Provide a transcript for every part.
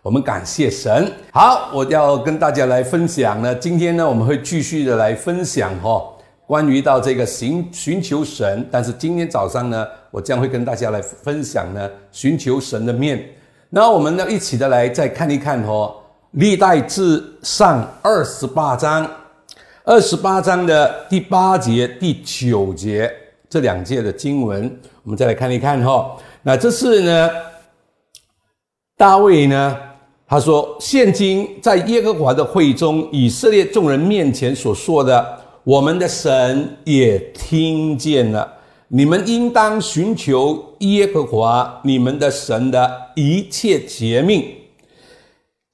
我们感谢神。好，我要跟大家来分享呢。今天呢，我们会继续的来分享哈，关于到这个寻寻求神。但是今天早上呢，我将会跟大家来分享呢，寻求神的面。那我们呢，一起的来再看一看哈，历代志上二十八章，二十八章的第八节、第九节这两节的经文，我们再来看一看哈。那这是呢，大卫呢。他说：“现今在耶和华的会中，以色列众人面前所说的，我们的神也听见了。你们应当寻求耶和华你们的神的一切诫命，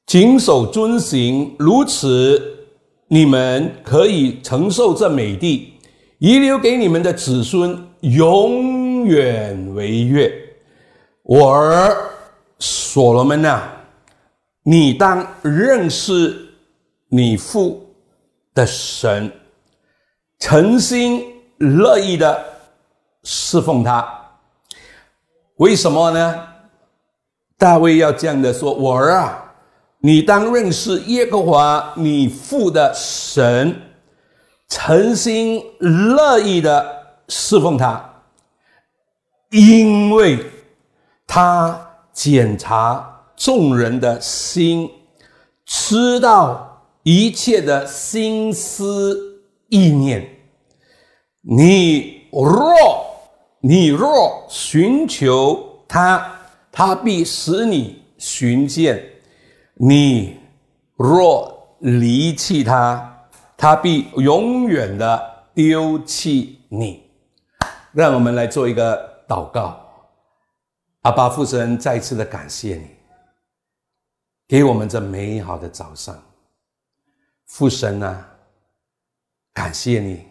谨守遵行。如此，你们可以承受这美地，遗留给你们的子孙，永远为业。我儿所罗门呐。”你当认识你父的神，诚心乐意的侍奉他。为什么呢？大卫要这样的说：“我儿啊，你当认识耶和华你父的神，诚心乐意的侍奉他，因为他检查。”众人的心，知道一切的心思意念。你若你若寻求他，他必使你寻见；你若离弃他，他必永远的丢弃你。让我们来做一个祷告。阿爸父神，再次的感谢你。给我们这美好的早上，父神啊，感谢你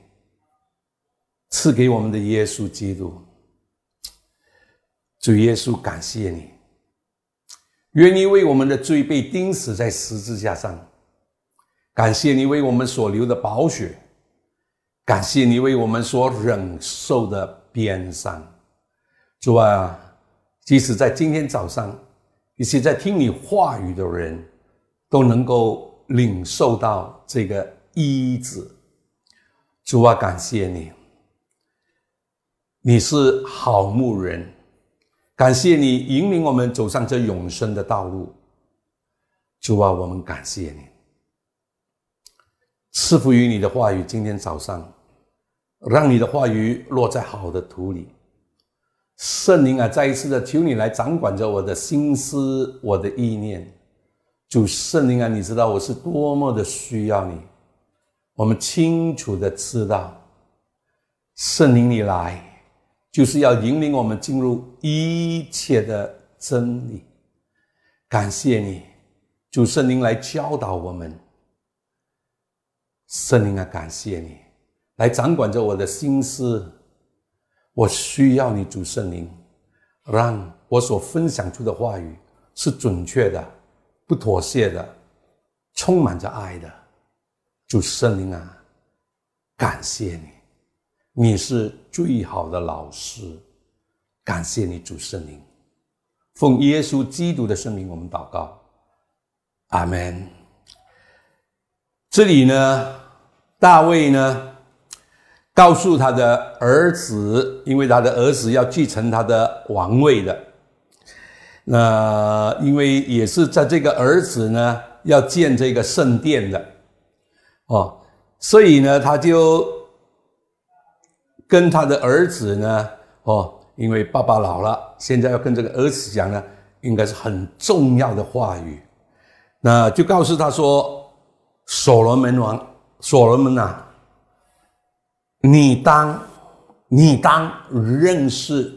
赐给我们的耶稣基督，主耶稣，感谢你，愿你为我们的罪被钉死在十字架上，感谢你为我们所流的宝血，感谢你为我们所忍受的鞭伤，主啊，即使在今天早上。一些在听你话语的人，都能够领受到这个医治。主啊，感谢你，你是好牧人，感谢你引领我们走上这永生的道路。主啊，我们感谢你，赐福于你的话语。今天早上，让你的话语落在好的土里。圣灵啊，再一次的求你来掌管着我的心思，我的意念。主圣灵啊，你知道我是多么的需要你。我们清楚的知道，圣灵你来，就是要引领我们进入一切的真理。感谢你，主圣灵来教导我们。圣灵啊，感谢你来掌管着我的心思。我需要你主圣灵，让我所分享出的话语是准确的、不妥协的、充满着爱的。主圣灵啊，感谢你，你是最好的老师。感谢你主圣灵，奉耶稣基督的圣名，我们祷告，阿门。这里呢，大卫呢？告诉他的儿子，因为他的儿子要继承他的王位的，那因为也是在这个儿子呢要建这个圣殿的，哦，所以呢他就跟他的儿子呢，哦，因为爸爸老了，现在要跟这个儿子讲呢，应该是很重要的话语，那就告诉他说，所罗门王，所罗门呐。你当，你当认识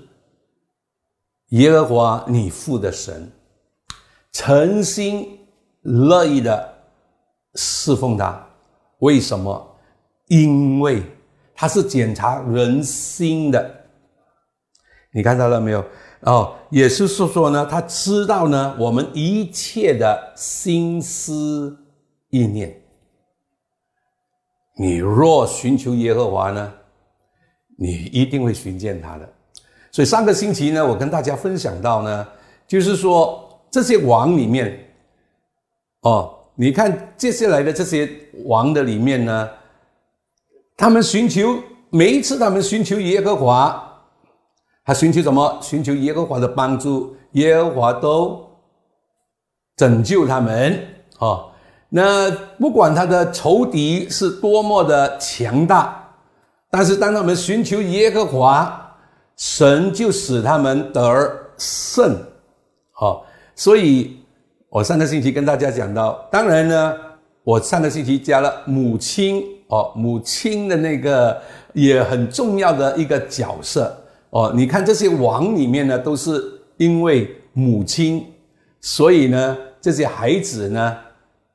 耶和华你父的神，诚心乐意的侍奉他。为什么？因为他是检查人心的。你看到了没有？哦，也就是说呢，他知道呢我们一切的心思意念。你若寻求耶和华呢，你一定会寻见他的。所以上个星期呢，我跟大家分享到呢，就是说这些王里面哦，你看接下来的这些王的里面呢，他们寻求每一次他们寻求耶和华，他寻求什么？寻求耶和华的帮助，耶和华都拯救他们。哦，那不管他的仇敌是多么的强大，但是当他们寻求耶和华，神就使他们得胜。好，所以。我上个星期跟大家讲到，当然呢，我上个星期加了母亲哦，母亲的那个也很重要的一个角色哦。你看这些王里面呢，都是因为母亲，所以呢，这些孩子呢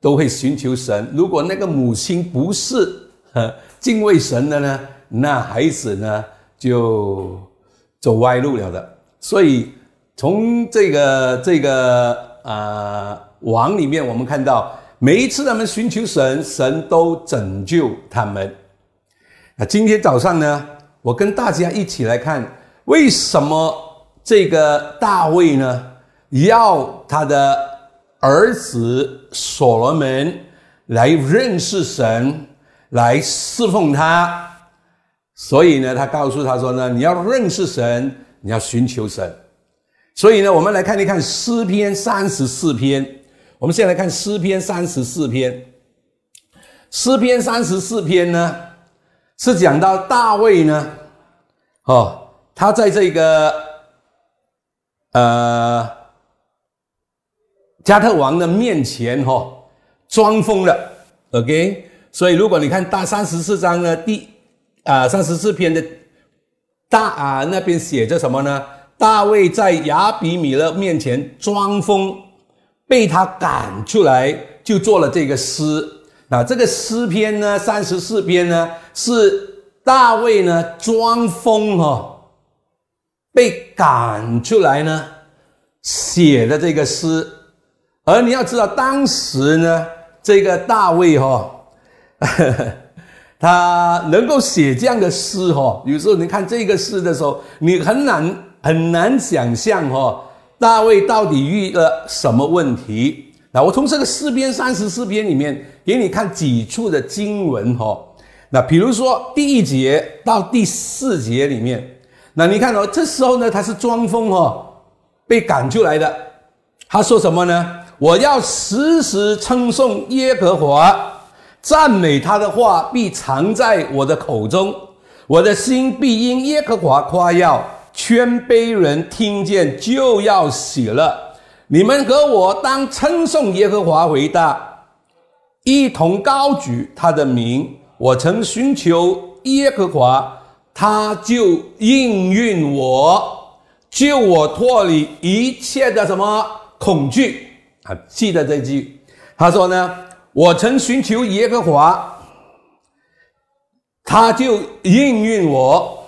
都会寻求神。如果那个母亲不是敬畏神的呢，那孩子呢就走歪路了的。所以从这个这个。啊，王里面我们看到，每一次他们寻求神，神都拯救他们。那今天早上呢，我跟大家一起来看，为什么这个大卫呢，要他的儿子所罗门来认识神，来侍奉他？所以呢，他告诉他说呢，你要认识神，你要寻求神。所以呢，我们来看一看诗篇三十四篇。我们先来看诗篇三十四篇。诗篇三十四篇呢，是讲到大卫呢，哦，他在这个呃加特王的面前哈装疯了。OK，所以如果你看大三十四章呢，第啊三十四篇的大啊那边写着什么呢？大卫在亚比米勒面前装疯，被他赶出来，就做了这个诗。那这个诗篇呢，三十四篇呢，是大卫呢装疯哈，被赶出来呢写的这个诗。而你要知道，当时呢，这个大卫哈，他能够写这样的诗哈，有时候你看这个诗的时候，你很难。很难想象哈，大卫到底遇了什么问题？那我从这个诗篇三十四篇里面给你看几处的经文哈。那比如说第一节到第四节里面，那你看到这时候呢，他是装疯哈，被赶出来的。他说什么呢？我要时时称颂耶和华，赞美他的话必藏在我的口中，我的心必因耶和华夸耀。谦卑人听见就要喜乐。你们和我当称颂耶和华为大，一同高举他的名。我曾寻求耶和华，他就应允我，救我脱离一切的什么恐惧啊！记得这句，他说呢：“我曾寻求耶和华，他就应允我。”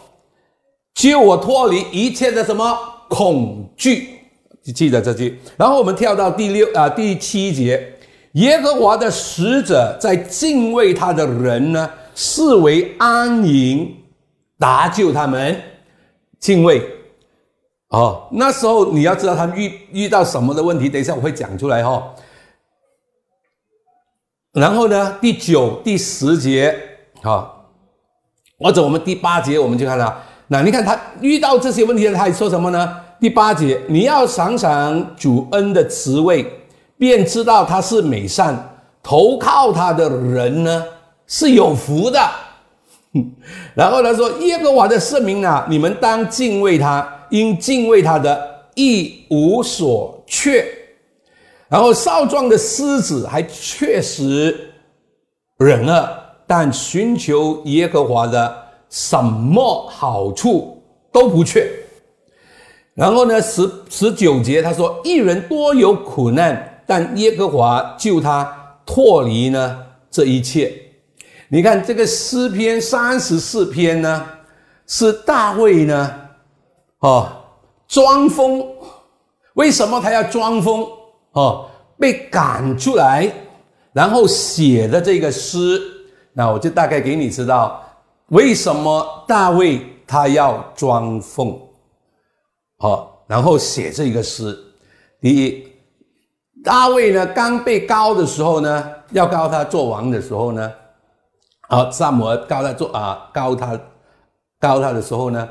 救我脱离一切的什么恐惧？记得这句。然后我们跳到第六啊第七节，耶和华的使者在敬畏他的人呢，视为安营，搭救他们。敬畏哦，那时候你要知道他遇遇到什么的问题，等一下我会讲出来哈。然后呢，第九、第十节，好，或者我们第八节，我们就看到。那你看他遇到这些问题，他还说什么呢？第八节，你要想想主恩的职位，便知道他是美善。投靠他的人呢是有福的。然后他说：“耶和华的圣名啊，你们当敬畏他，因敬畏他的一无所缺。”然后少壮的狮子还确实忍了，但寻求耶和华的。什么好处都不缺。然后呢，十十九节他说：“一人多有苦难，但耶和华救他脱离呢这一切。”你看这个诗篇三十四篇呢，是大卫呢，哦，装疯。为什么他要装疯？哦，被赶出来，然后写的这个诗。那我就大概给你知道。为什么大卫他要装疯？好，然后写这个诗。第一，大卫呢刚被高的时候呢，要高他做王的时候呢，好，萨摩尔高他做啊，高他高他的时候呢，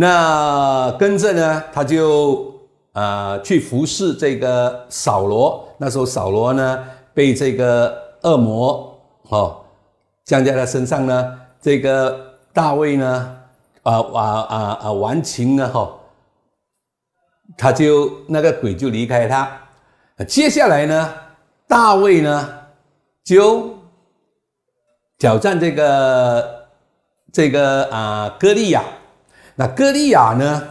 那跟着呢，他就啊去服侍这个扫罗。那时候扫罗呢被这个恶魔哦降在他身上呢，这个大卫呢啊啊啊啊完情呢哈，他就那个鬼就离开他。接下来呢，大卫呢就挑战这个这个啊歌利亚。那歌利亚呢，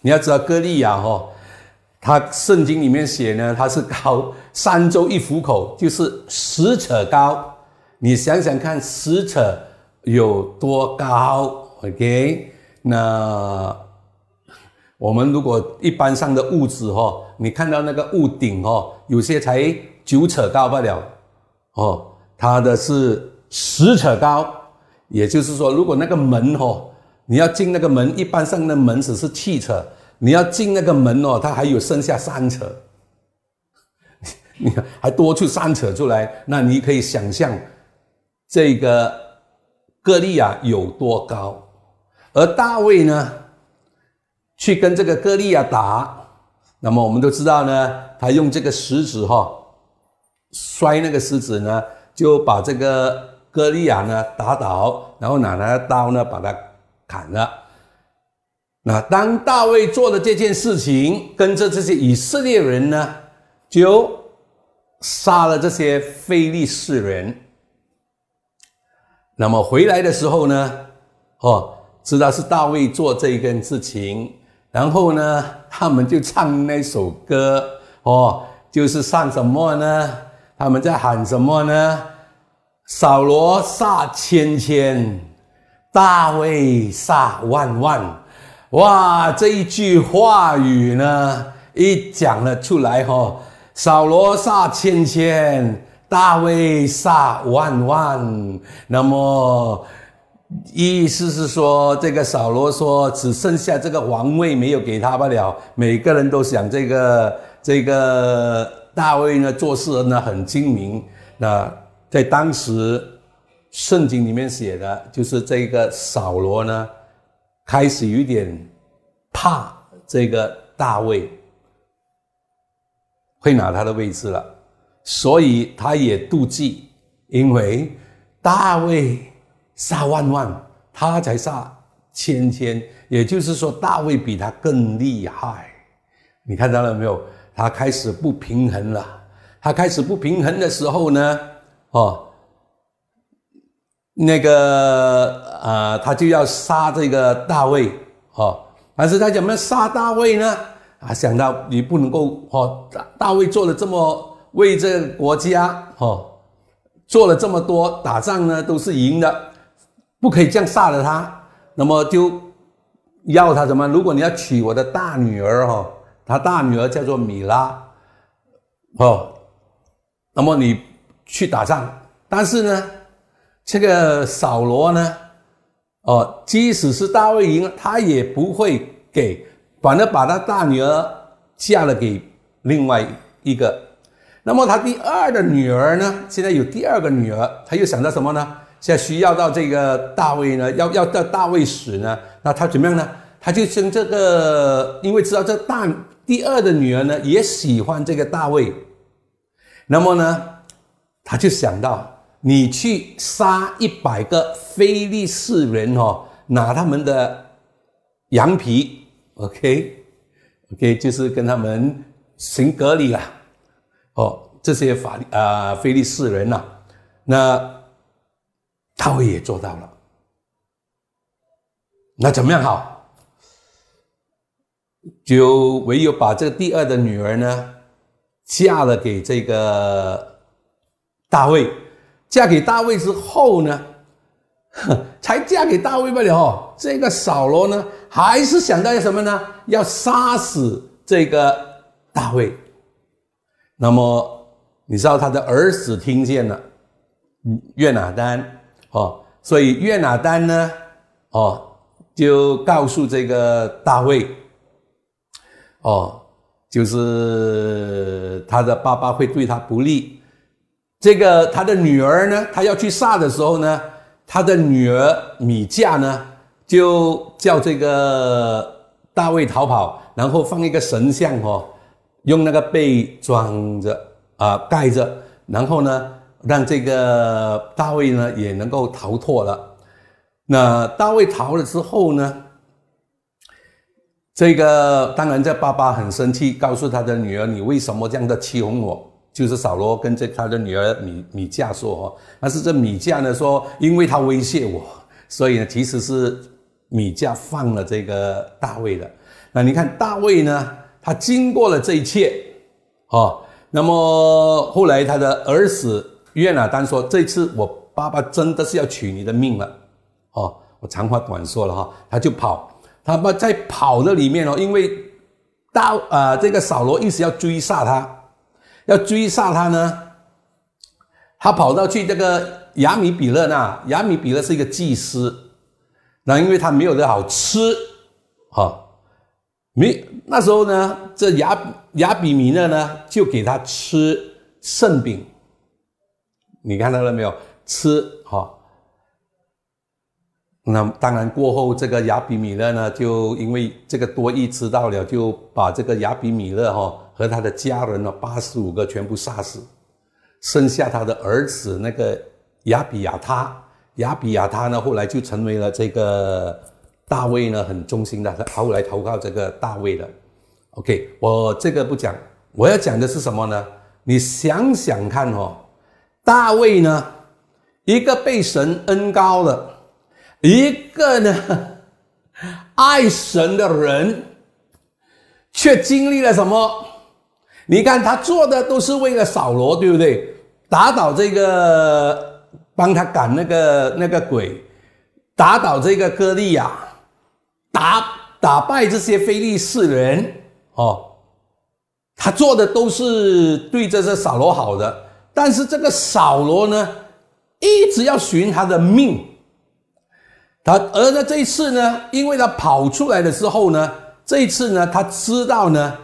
你要知道歌利亚哈，他圣经里面写呢，他是高三周一虎口，就是十尺高。你想想看，十尺有多高？OK，那。我们如果一般上的屋子哈，你看到那个屋顶哦，有些才九尺高不了，哦，它的是十尺高，也就是说，如果那个门哦，你要进那个门，一般上的门只是七尺，你要进那个门哦，它还有剩下三尺，你 看还多出三尺出来，那你可以想象这个歌利亚有多高，而大卫呢？去跟这个歌利亚打，那么我们都知道呢，他用这个石子哈摔那个石子呢，就把这个歌利亚呢打倒，然后拿他的刀呢把他砍了。那当大卫做了这件事情，跟着这些以色列人呢，就杀了这些非利士人。那么回来的时候呢，哦，知道是大卫做这一件事情。然后呢，他们就唱那首歌哦，就是唱什么呢？他们在喊什么呢？扫罗杀千千，大卫杀万万。哇，这一句话语呢，一讲了出来哈，扫罗杀千千，大卫杀万万。那么。意思是说，这个扫罗说，只剩下这个王位没有给他罢了。每个人都想这个这个大卫呢，做事呢很精明。那在当时圣经里面写的，就是这个扫罗呢，开始有点怕这个大卫会拿他的位置了，所以他也妒忌，因为大卫。杀万万，他才杀千千，也就是说大卫比他更厉害。你看到了没有？他开始不平衡了。他开始不平衡的时候呢，哦，那个啊，他就要杀这个大卫，哦，但是他怎么杀大卫呢？啊，想到你不能够，哦，大卫做了这么为这个国家，哦，做了这么多打仗呢，都是赢的。不可以这样杀了他，那么就要他什么？如果你要娶我的大女儿哈，他大女儿叫做米拉，哦，那么你去打仗，但是呢，这个扫罗呢，哦，即使是大卫赢了，他也不会给，反而把他大女儿嫁了给另外一个。那么他第二的女儿呢？现在有第二个女儿，他又想到什么呢？现在需要到这个大卫呢，要要到大卫死呢，那他怎么样呢？他就生这个，因为知道这大第二的女儿呢也喜欢这个大卫，那么呢，他就想到你去杀一百个非利士人哦，拿他们的羊皮，OK，OK，就是跟他们行隔离了，哦，这些法啊非利士人呐，那。大卫也做到了，那怎么样好？就唯有把这个第二的女儿呢，嫁了给这个大卫。嫁给大卫之后呢，才嫁给大卫不了。这个扫罗呢，还是想到要什么呢？要杀死这个大卫。那么你知道他的儿子听见了，约拿丹。哦，所以约拿丹呢，哦，就告诉这个大卫，哦，就是他的爸爸会对他不利。这个他的女儿呢，他要去杀的时候呢，他的女儿米迦呢，就叫这个大卫逃跑，然后放一个神像哦，用那个被装着啊盖着，然后呢，让这个大卫呢也能够逃脱了。那大卫逃了之后呢？这个当然，这爸爸很生气，告诉他的女儿：“你为什么这样的欺哄我？”就是扫罗跟这他的女儿米米迦说：“哦，但是这米迦呢说，因为他威胁我，所以呢，其实是米迦放了这个大卫的。那你看大卫呢，他经过了这一切，哦，那么后来他的儿子约拿单说：这次我爸爸真的是要取你的命了。哦，我长话短说了哈，他就跑。”他们在跑的里面哦，因为大啊，这个扫罗一直要追杀他，要追杀他呢，他跑到去这个亚米比勒那，亚米比勒是一个祭司，那因为他没有的好吃，哈，没那时候呢，这亚亚比米勒呢就给他吃圣饼，你看到了没有？吃哈。那当然，过后这个亚比米勒呢，就因为这个多益知道了，就把这个亚比米勒哈和他的家人呢八十五个全部杀死，剩下他的儿子那个亚比亚他，亚比亚他呢后来就成为了这个大卫呢很忠心的，他后来投靠这个大卫的。OK，我这个不讲，我要讲的是什么呢？你想想看哦，大卫呢，一个被神恩高的。一个呢，爱神的人，却经历了什么？你看他做的都是为了扫罗，对不对？打倒这个，帮他赶那个那个鬼，打倒这个歌利亚，打打败这些非利士人哦。他做的都是对这些扫罗好的，但是这个扫罗呢，一直要寻他的命。他而呢这一次呢，因为他跑出来的时候呢，这一次呢，他知道呢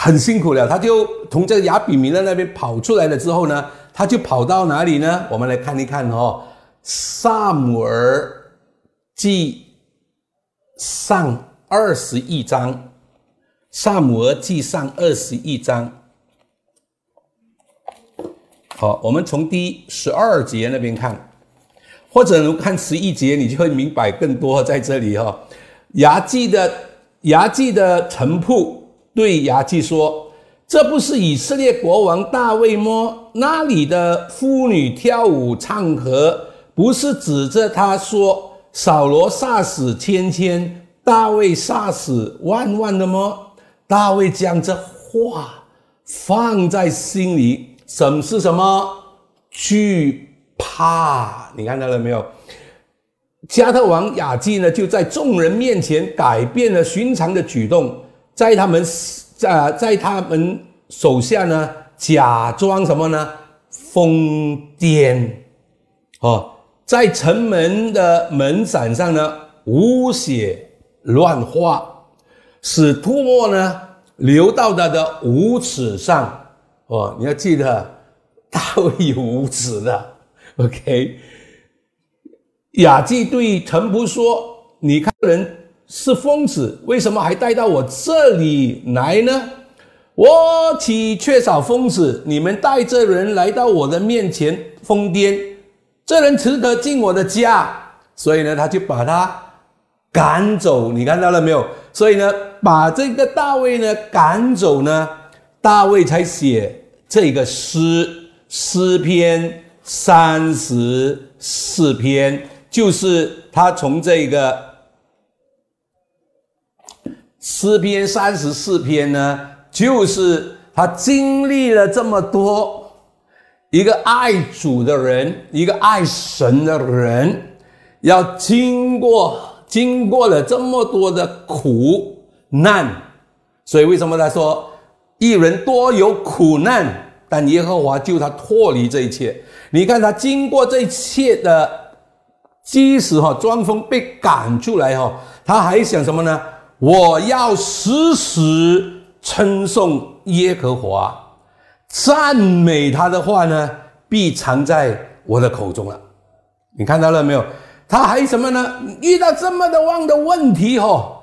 很辛苦了，他就从这个亚比米勒那边跑出来了之后呢，他就跑到哪里呢？我们来看一看哦，《萨姆尔记上》二十一章，《萨姆尔记上》二十一章。好，我们从第十二节那边看。或者能看十一节，你就会明白更多。在这里哈，牙祭的牙祭的臣仆对牙祭说：“这不是以色列国王大卫吗？那里的妇女跳舞唱和，不是指着他说扫罗杀死千千，大卫杀死万万的吗？”大卫将这话放在心里，审视什么？惧。怕，你看到了没有？加特王雅基呢，就在众人面前改变了寻常的举动，在他们在在他们手下呢，假装什么呢？疯癫哦，在城门的门伞上呢，无血乱画，使唾沫呢流到他的五尺上哦。你要记得，大卫有五尺的。OK，雅纪对陈仆说：“你看人是疯子，为什么还带到我这里来呢？我岂缺少疯子？你们带着人来到我的面前疯癫，这人值得进我的家，所以呢，他就把他赶走。你看到了没有？所以呢，把这个大卫呢赶走呢，大卫才写这个诗诗篇。”三十四篇，就是他从这个诗篇三十四篇呢，就是他经历了这么多，一个爱主的人，一个爱神的人，要经过经过了这么多的苦难，所以为什么他说一人多有苦难，但耶和华救他脱离这一切。你看他经过这一切的，即使哈装疯被赶出来哈，他还想什么呢？我要时时称颂耶和华，赞美他的话呢，必藏在我的口中了。你看到了没有？他还什么呢？遇到这么的旺的问题哦，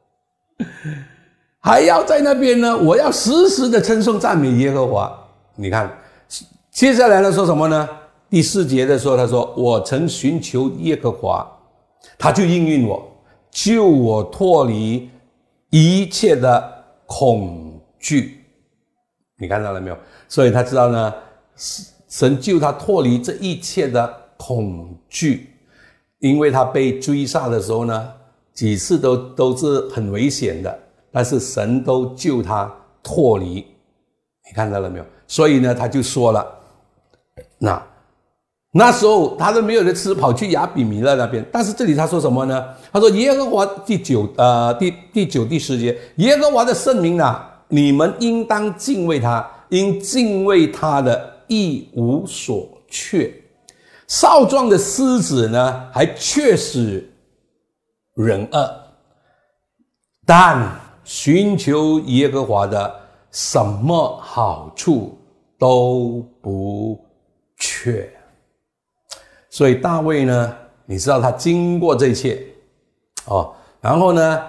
还要在那边呢？我要时时的称颂赞美耶和华。你看，接下来呢说什么呢？第四节的时候，他说：“我曾寻求耶和华，他就应允我，救我脱离一切的恐惧。”你看到了没有？所以他知道呢，神救他脱离这一切的。恐惧，因为他被追杀的时候呢，几次都都是很危险的，但是神都救他脱离。你看到了没有？所以呢，他就说了，那那时候他都没有的吃，跑去亚比米勒那边。但是这里他说什么呢？他说耶和华第九呃第第九第十节，耶和华的圣名啊，你们应当敬畏他，因敬畏他的一无所缺。少壮的狮子呢，还确实忍恶，但寻求耶和华的什么好处都不缺。所以大卫呢，你知道他经过这一切哦，然后呢，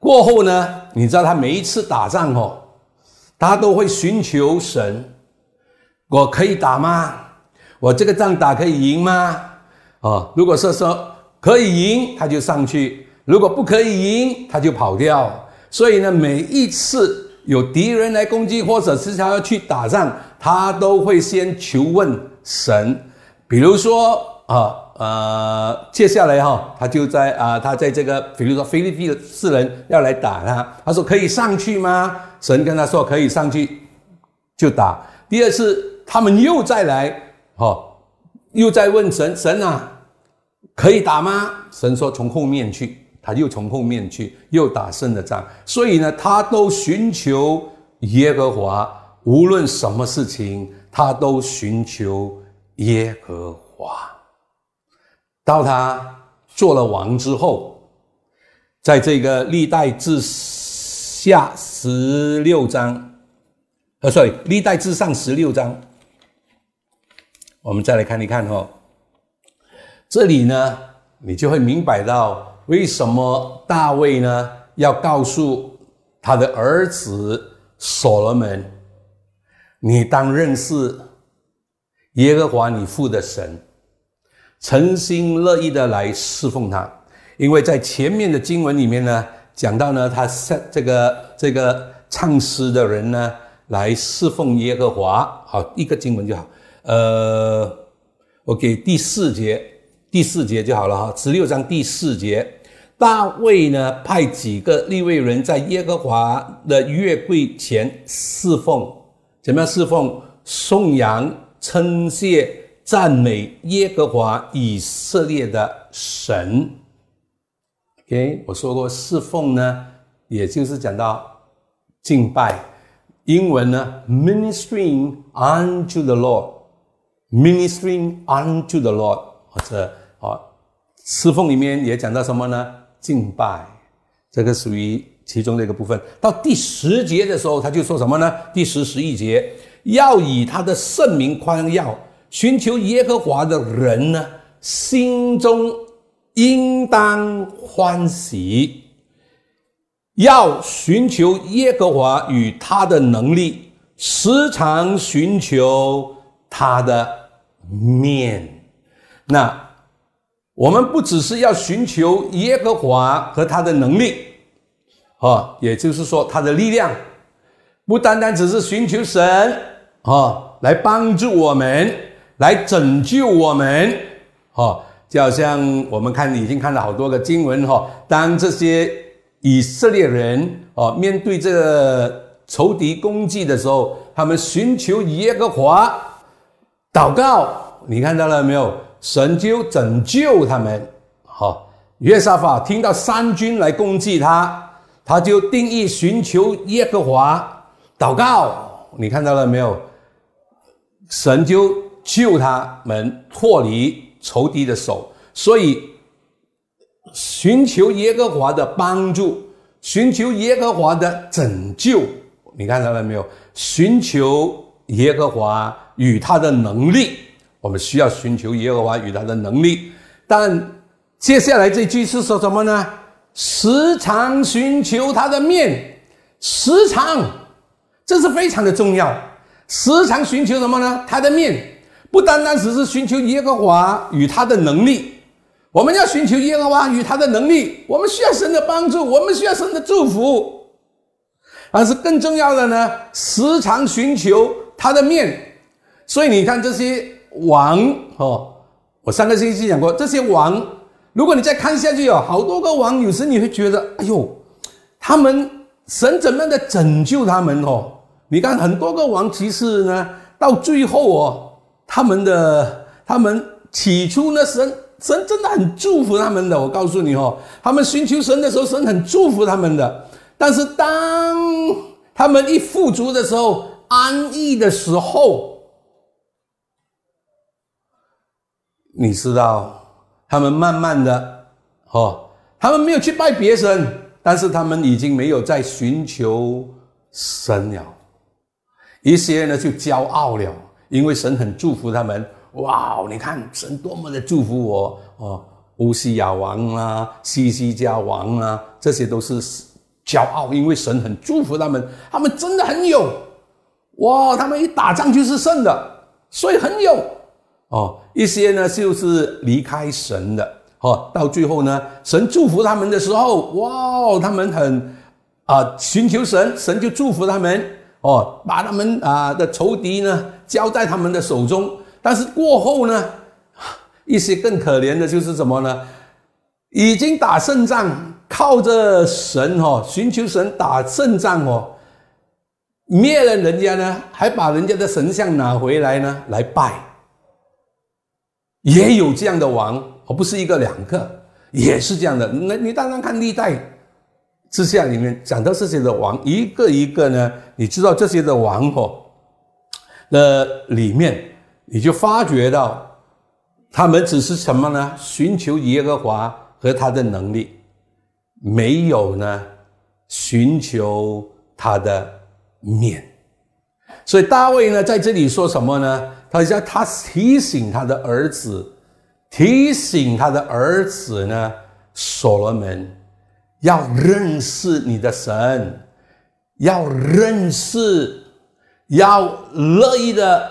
过后呢，你知道他每一次打仗哦，他都会寻求神，我可以打吗？我这个仗打可以赢吗？哦，如果是说可以赢，他就上去；如果不可以赢，他就跑掉。所以呢，每一次有敌人来攻击，或者是他要去打仗，他都会先求问神。比如说啊，呃，接下来哈，他就在啊，他在这个，比如说菲律宾的四人要来打他，他说可以上去吗？神跟他说可以上去，就打。第二次他们又再来。好，又在问神神啊，可以打吗？神说从后面去，他又从后面去，又打胜了仗。所以呢，他都寻求耶和华，无论什么事情，他都寻求耶和华。到他做了王之后，在这个历代志下十六章，呃，sorry，历代志上十六章。我们再来看一看哦，这里呢，你就会明白到为什么大卫呢要告诉他的儿子所罗门：“你当认识耶和华你父的神，诚心乐意的来侍奉他。”因为在前面的经文里面呢，讲到呢，他是这个这个唱诗的人呢来侍奉耶和华。好，一个经文就好。呃，我给第四节，第四节就好了哈。十六章第四节，大卫呢派几个立位人在耶和华的月柜前侍奉，怎么样侍奉？颂扬、称谢、赞美耶和华以色列的神。OK，我说过侍奉呢，也就是讲到敬拜，英文呢，ministering unto the Lord。Ministering unto the Lord，或者啊，侍奉里面也讲到什么呢？敬拜，这个属于其中的一个部分。到第十节的时候，他就说什么呢？第十十一节，要以他的圣名宽耀，寻求耶和华的人呢，心中应当欢喜，要寻求耶和华与他的能力，时常寻求。他的面，那我们不只是要寻求耶和华和他的能力，啊，也就是说他的力量，不单单只是寻求神啊来帮助我们，来拯救我们，啊，就好像我们看已经看了好多个经文哈，当这些以色列人啊面对这个仇敌攻击的时候，他们寻求耶和华。祷告，你看到了没有？神就拯救他们。好，约沙法听到三军来攻击他，他就定义寻求耶和华，祷告。你看到了没有？神就救他们脱离仇敌的手。所以，寻求耶和华的帮助，寻求耶和华的拯救。你看到了没有？寻求耶和华与他的能力，我们需要寻求耶和华与他的能力。但接下来这句是说什么呢？时常寻求他的面，时常，这是非常的重要。时常寻求什么呢？他的面，不单单只是寻求耶和华与他的能力，我们要寻求耶和华与他的能力，我们需要神的帮助，我们需要神的祝福。但是更重要的呢，时常寻求他的面。所以你看这些王哦，我上个星期讲过，这些王，如果你再看下去哦，好多个王，有时你会觉得，哎呦，他们神怎么样的拯救他们哦？你看很多个王，其实呢，到最后哦，他们的他们起初呢，神神真的很祝福他们的。我告诉你哦，他们寻求神的时候，神很祝福他们的。但是当他们一富足的时候，安逸的时候，你知道，他们慢慢的，哦，他们没有去拜别神，但是他们已经没有在寻求神了。一些呢就骄傲了，因为神很祝福他们。哇，你看神多么的祝福我哦，乌西亚王啊，西西家王啊，这些都是。骄傲，因为神很祝福他们，他们真的很有哇！他们一打仗就是胜的，所以很有哦。一些呢就是离开神的哦，到最后呢，神祝福他们的时候，哇！他们很啊寻求神，神就祝福他们哦，把他们啊的仇敌呢交在他们的手中。但是过后呢，一些更可怜的就是什么呢？已经打胜仗。靠着神哦，寻求神打胜仗哦，灭了人家呢，还把人家的神像拿回来呢来拜，也有这样的王，而不是一个两个，也是这样的。那你当然看历代之下里面讲到这些的王，一个一个呢，你知道这些的王哦那里面，你就发觉到他们只是什么呢？寻求耶和华和他的能力。没有呢，寻求他的面，所以大卫呢在这里说什么呢？他叫他提醒他的儿子，提醒他的儿子呢，所罗门要认识你的神，要认识，要乐意的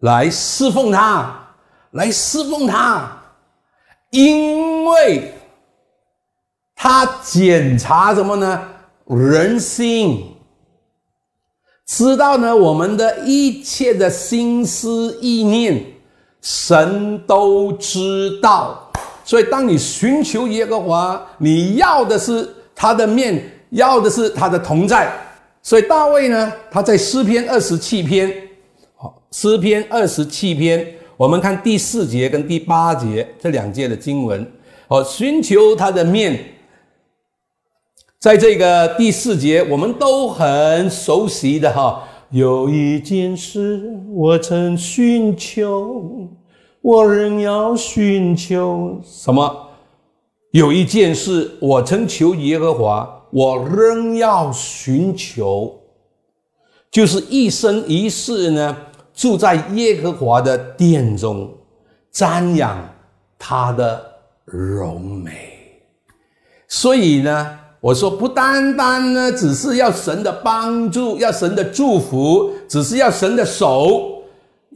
来侍奉他，来侍奉他，因为。他检查什么呢？人心，知道呢我们的一切的心思意念，神都知道。所以，当你寻求耶和华，你要的是他的面，要的是他的同在。所以，大卫呢，他在诗篇二十七篇，好，诗篇二十七篇，我们看第四节跟第八节这两节的经文，哦，寻求他的面。在这个第四节，我们都很熟悉的哈。有一件事我曾寻求，我仍要寻求什么？有一件事我曾求耶和华，我仍要寻求，就是一生一世呢，住在耶和华的殿中，瞻仰他的荣美。所以呢。我说不单单呢，只是要神的帮助，要神的祝福，只是要神的手，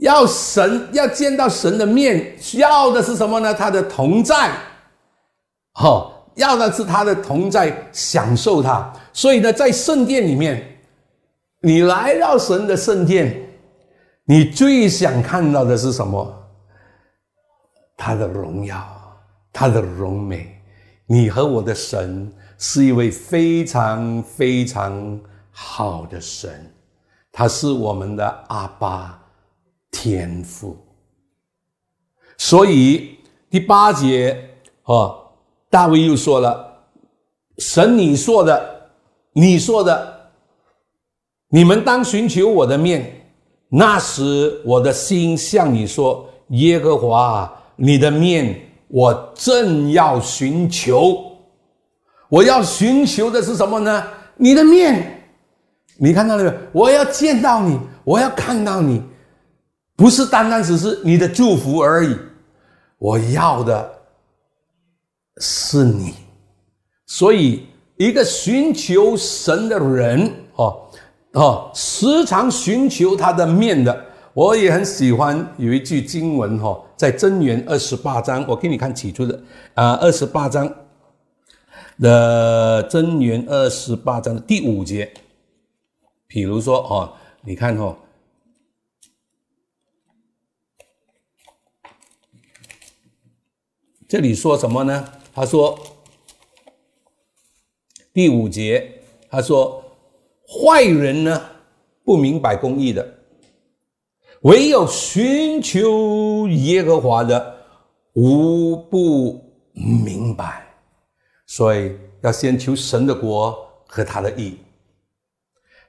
要神要见到神的面，需要的是什么呢？他的同在，哈，要的是他的同在，享受他。所以呢，在圣殿里面，你来到神的圣殿，你最想看到的是什么？他的荣耀，他的荣美，你和我的神。是一位非常非常好的神，他是我们的阿爸天赋。所以第八节哦，大卫又说了：“神，你说的，你说的，你们当寻求我的面。那时我的心向你说：耶和华，你的面我正要寻求。”我要寻求的是什么呢？你的面，你看到了没有？我要见到你，我要看到你，不是单单只是你的祝福而已。我要的是你。所以，一个寻求神的人，哦哦，时常寻求他的面的。我也很喜欢有一句经文，哈，在真言二十八章，我给你看起初的啊，二十八章。的真言二十八章的第五节，比如说哦，你看哦，这里说什么呢？他说第五节，他说坏人呢不明白公义的，唯有寻求耶和华的无不明白。所以要先求神的国和他的义。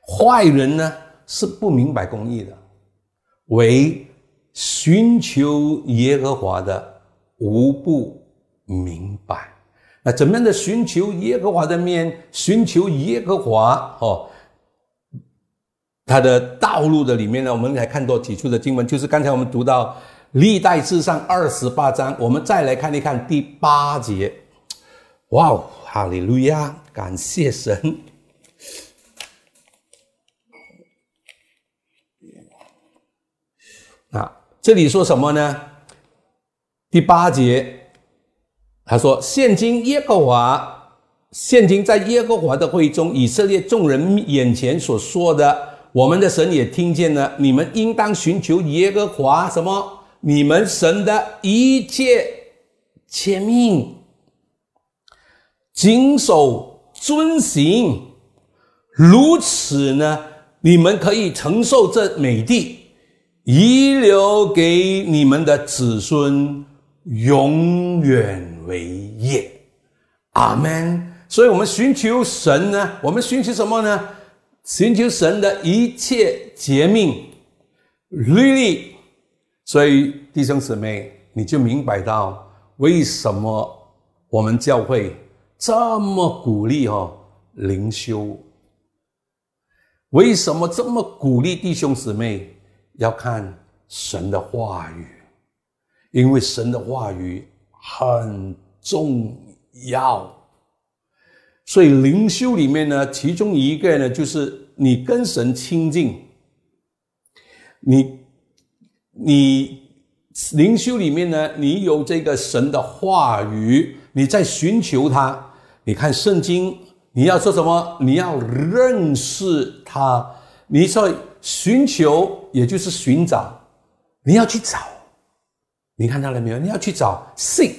坏人呢是不明白公义的，唯寻求耶和华的无不明白。那怎么样的寻求耶和华的面？寻求耶和华哦，他的道路的里面呢？我们来看多几处的经文，就是刚才我们读到历代志上二十八章，我们再来看一看第八节。哇哦，哈利路亚！感谢神。啊，这里说什么呢？第八节，他说：“现今耶和华，现今在耶和华的会中，以色列众人眼前所说的，我们的神也听见了。你们应当寻求耶和华什么？你们神的一切诫命。”谨守遵行，如此呢，你们可以承受这美地，遗留给你们的子孙，永远为业。阿门。所以，我们寻求神呢，我们寻求什么呢？寻求神的一切诫命、律例。所以，弟兄姊妹，你就明白到为什么我们教会。这么鼓励哦，灵修，为什么这么鼓励弟兄姊妹要看神的话语？因为神的话语很重要。所以灵修里面呢，其中一个呢，就是你跟神亲近，你你灵修里面呢，你有这个神的话语，你在寻求他。你看圣经，你要说什么？你要认识他。你说寻求，也就是寻找。你要去找。你看到了没有？你要去找，seek。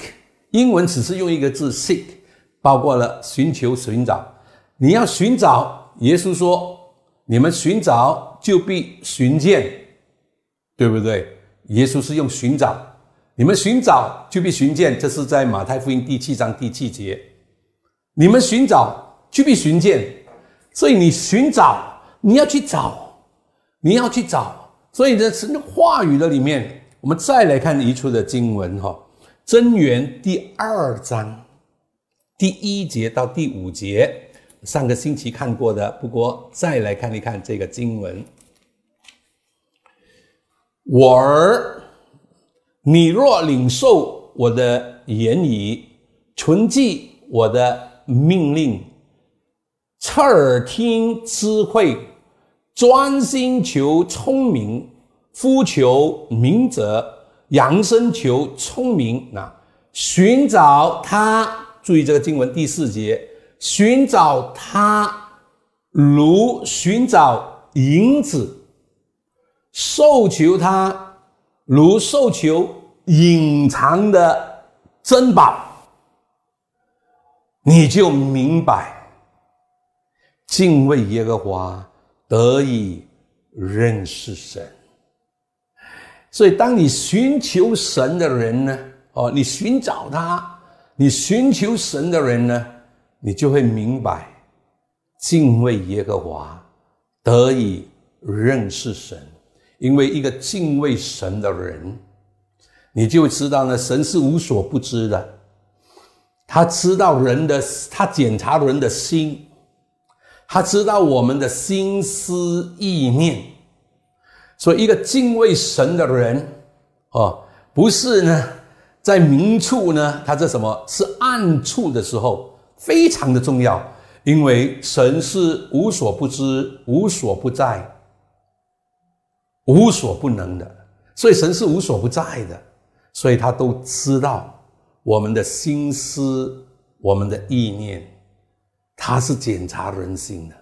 英文只是用一个字，seek，包括了寻求、寻找。你要寻找，耶稣说：“你们寻找，就必寻见。”对不对？耶稣是用寻找，你们寻找就必寻见。这是在马太福音第七章第七节。你们寻找，就必寻见。所以你寻找，你要去找，你要去找。所以在神话语的里面，我们再来看一处的经文哈，《真言》第二章第一节到第五节，上个星期看过的，不过再来看一看这个经文。我儿，你若领受我的言语，存记我的。命令，侧耳听智慧，专心求聪明，夫求明哲，扬声求聪明。啊寻找他，注意这个经文第四节，寻找他如寻找银子，受求他如受求隐藏的珍宝。你就明白，敬畏耶和华得以认识神。所以，当你寻求神的人呢，哦，你寻找他，你寻求神的人呢，你就会明白，敬畏耶和华得以认识神。因为一个敬畏神的人，你就知道呢，神是无所不知的。他知道人的，他检查人的心，他知道我们的心思意念。所以，一个敬畏神的人，哦，不是呢，在明处呢，他这什么是暗处的时候，非常的重要，因为神是无所不知、无所不在、无所不能的，所以神是无所不在的，所以他都知道我们的心思、我们的意念，他是检查人心的，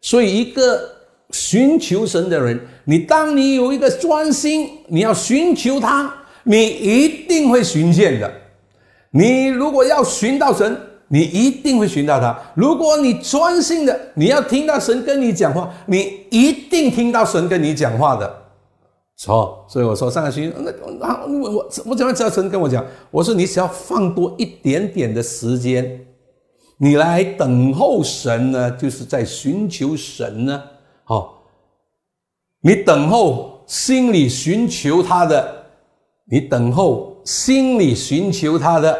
所以一个。寻求神的人，你当你有一个专心，你要寻求他，你一定会寻见的。你如果要寻到神，你一定会寻到他。如果你专心的，你要听到神跟你讲话，你一定听到神跟你讲话的。错，所以我说上个星期，那啊，我我我怎么知道神跟我讲？我说你只要放多一点点的时间，你来等候神呢，就是在寻求神呢。好，你等候心里寻求他的，你等候心里寻求他的，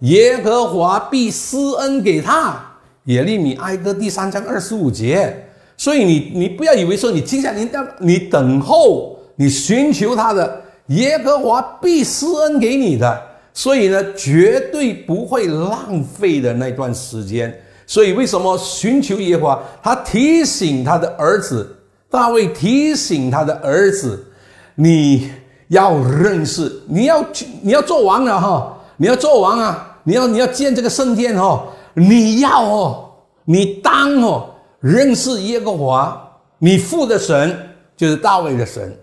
耶和华必施恩给他。耶利米哀歌第三章二十五节。所以你你不要以为说你接下来你要你等候你寻求他的，耶和华必施恩给你的。所以呢，绝对不会浪费的那段时间。所以，为什么寻求耶和华？他提醒他的儿子大卫，提醒他的儿子：你要认识，你要去，你要做王了哈！你要做王啊！你要你要建这个圣殿哦！你要哦，你当哦，认识耶和华，你父的神就是大卫的神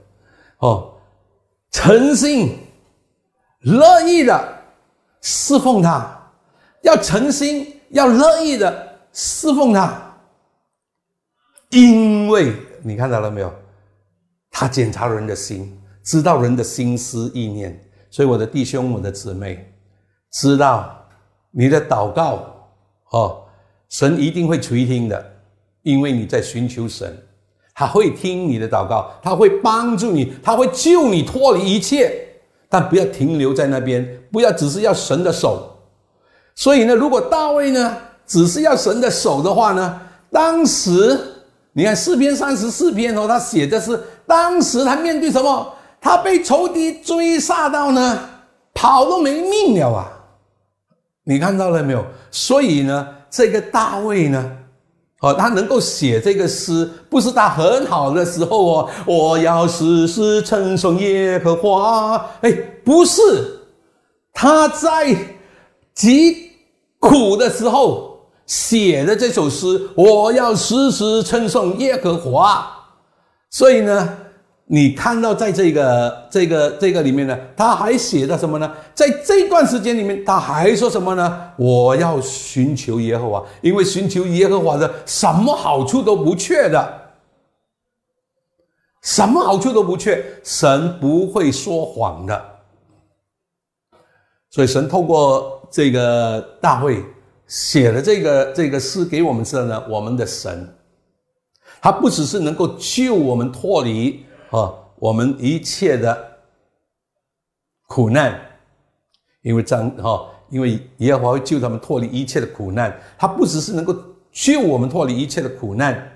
哦，诚心乐意的侍奉他，要诚心。要乐意的侍奉他，因为你看到了没有？他检查人的心，知道人的心思意念。所以我的弟兄、我的姊妹，知道你的祷告哦，神一定会垂听的，因为你在寻求神，他会听你的祷告，他会帮助你，他会救你脱离一切。但不要停留在那边，不要只是要神的手。所以呢，如果大卫呢只是要神的手的话呢，当时你看诗篇三十四篇哦，他写的是当时他面对什么？他被仇敌追杀到呢，跑都没命了啊！你看到了没有？所以呢，这个大卫呢，哦，他能够写这个诗，不是他很好的时候哦。我要时时称颂耶和华，哎，不是，他在。极苦的时候写的这首诗，我要时时称颂耶和华。所以呢，你看到在这个这个这个里面呢，他还写的什么呢？在这段时间里面，他还说什么呢？我要寻求耶和华，因为寻求耶和华的什么好处都不缺的，什么好处都不缺，神不会说谎的。所以神透过。这个大卫写了这个这个诗给我们知道呢，我们的神，他不只是能够救我们脱离啊我们一切的苦难，因为张哈，因为耶和华会救他们脱离一切的苦难，他不只是能够救我们脱离一切的苦难，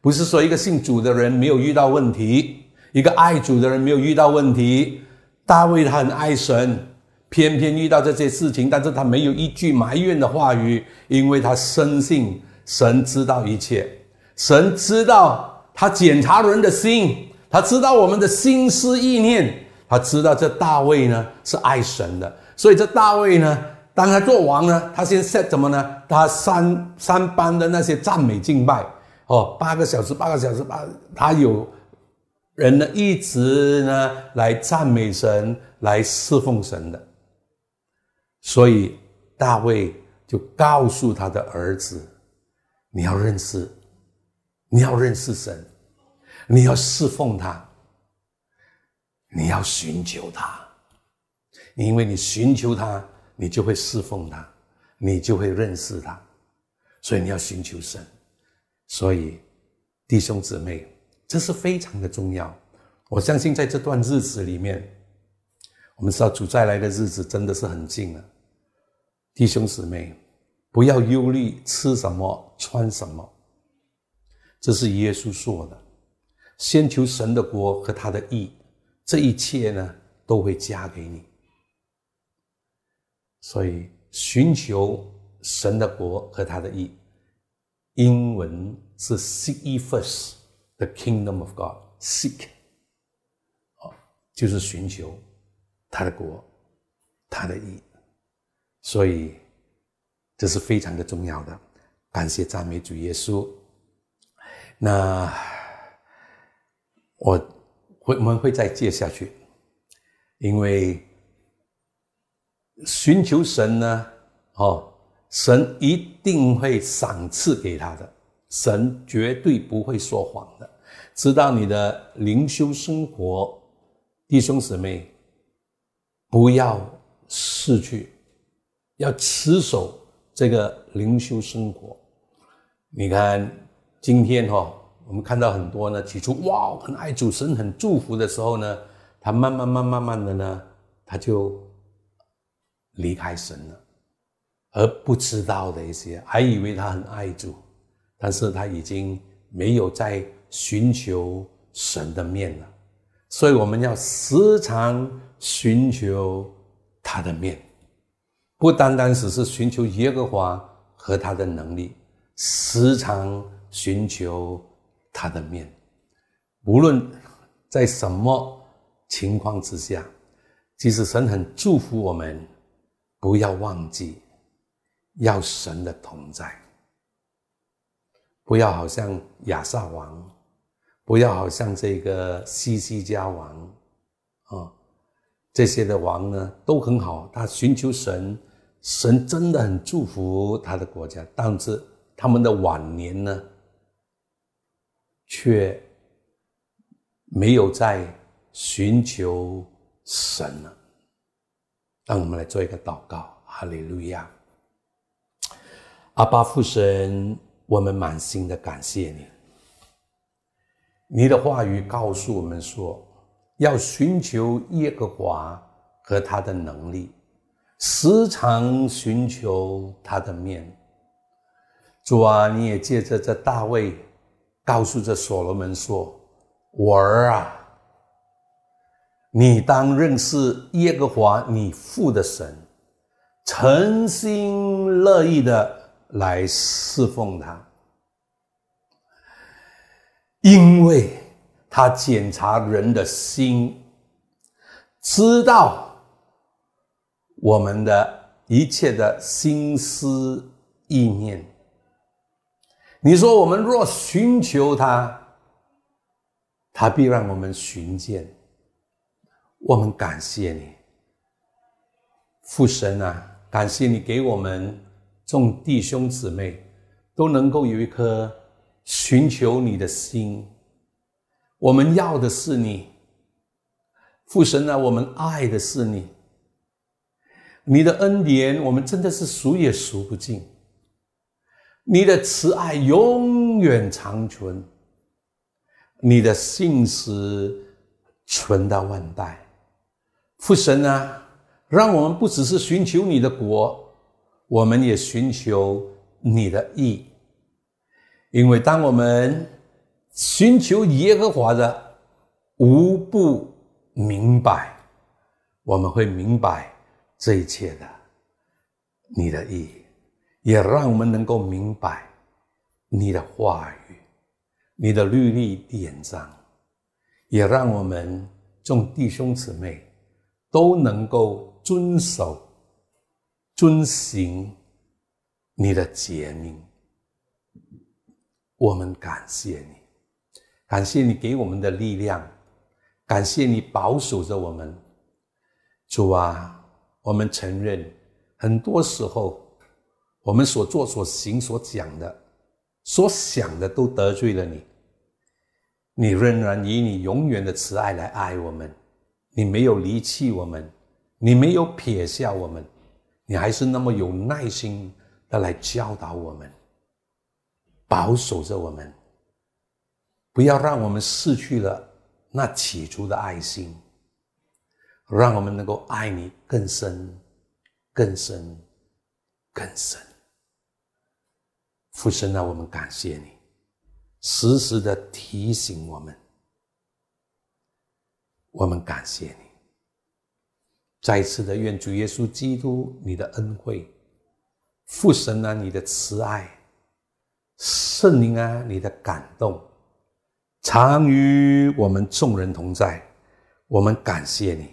不是说一个信主的人没有遇到问题，一个爱主的人没有遇到问题，大卫他很爱神。偏偏遇到这些事情，但是他没有一句埋怨的话语，因为他深信神知道一切，神知道他检查人的心，他知道我们的心思意念，他知道这大卫呢是爱神的，所以这大卫呢，当他做王呢，他先 set 怎么呢？他三三班的那些赞美敬拜哦，八个小时，八个小时，八他有人呢一直呢来赞美神，来侍奉神的。所以大卫就告诉他的儿子：“你要认识，你要认识神，你要侍奉他，你要寻求他，因为你寻求他，你就会侍奉他，你就会认识他。所以你要寻求神。所以弟兄姊妹，这是非常的重要。我相信在这段日子里面。”我们知道主再来的日子真的是很近了，弟兄姊妹，不要忧虑吃什么穿什么，这是耶稣说的。先求神的国和他的义，这一切呢都会加给你。所以寻求神的国和他的义，英文是 seek first the kingdom of God，seek，就是寻求他的国，他的义。所以这是非常的重要的。感谢赞美主耶稣。那我会我们会再接下去，因为。寻求神呢？哦，神一定会赏赐给他的，神绝对不会说谎的。知道你的灵修生活，弟兄姊妹，不要失去，要持守这个灵修生活。你看，今天哈，我们看到很多呢，起初哇，很爱主神，很祝福的时候呢，他慢慢慢慢慢的呢，他就。离开神了，而不知道的一些，还以为他很爱主，但是他已经没有在寻求神的面了。所以我们要时常寻求他的面，不单单只是寻求耶和华和他的能力，时常寻求他的面，无论在什么情况之下，即使神很祝福我们。不要忘记，要神的同在。不要好像亚萨王，不要好像这个西西家王，这些的王呢都很好，他寻求神，神真的很祝福他的国家，但是他们的晚年呢，却没有在寻求神了。让我们来做一个祷告，哈利路亚！阿巴父神，我们满心的感谢你。你的话语告诉我们说，要寻求耶和华和他的能力，时常寻求他的面。主啊，你也借着这大卫，告诉这所罗门说：“我儿啊。”你当认识耶和华你父的神，诚心乐意的来侍奉他，因为他检查人的心，知道我们的一切的心思意念。你说我们若寻求他，他必让我们寻见。我们感谢你，父神啊！感谢你给我们众弟兄姊妹都能够有一颗寻求你的心。我们要的是你，父神啊！我们爱的是你。你的恩典，我们真的是数也数不尽。你的慈爱永远长存，你的信实存到万代。父神啊，让我们不只是寻求你的国，我们也寻求你的义。因为当我们寻求耶和华的无不明白，我们会明白这一切的你的意，也让我们能够明白你的话语、你的律例典章，也让我们众弟兄姊妹。都能够遵守、遵行你的诫命，我们感谢你，感谢你给我们的力量，感谢你保守着我们。主啊，我们承认，很多时候我们所做、所行、所讲的、所想的，都得罪了你。你仍然以你永远的慈爱来爱我们。你没有离弃我们，你没有撇下我们，你还是那么有耐心的来教导我们，保守着我们，不要让我们失去了那起初的爱心，让我们能够爱你更深、更深、更深。父神啊，我们感谢你，时时的提醒我们，我们感谢你。再次的愿主耶稣基督你的恩惠，父神啊你的慈爱，圣灵啊你的感动，常与我们众人同在。我们感谢你，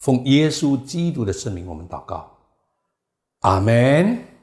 奉耶稣基督的圣名，我们祷告，阿门。